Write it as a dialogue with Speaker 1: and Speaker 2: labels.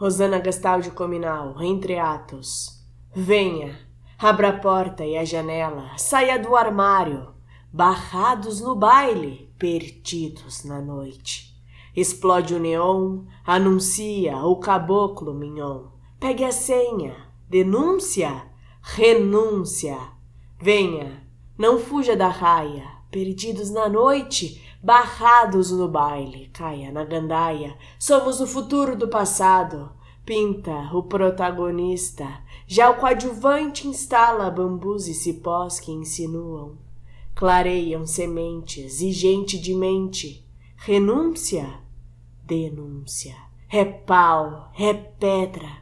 Speaker 1: Rosana Gastaldi Cominal, entre atos. Venha, abra a porta e a janela, saia do armário, barrados no baile, perdidos na noite. Explode o neon, anuncia o caboclo mignon. Pegue a senha, denúncia, renúncia. Venha, não fuja da raia, perdidos na noite, barrados no baile, caia na gandaia, somos o futuro do passado. Pinta o protagonista, já o coadjuvante instala bambus e cipós que insinuam. Clareiam sementes e gente de mente. Renúncia, denúncia. É pau, é pedra,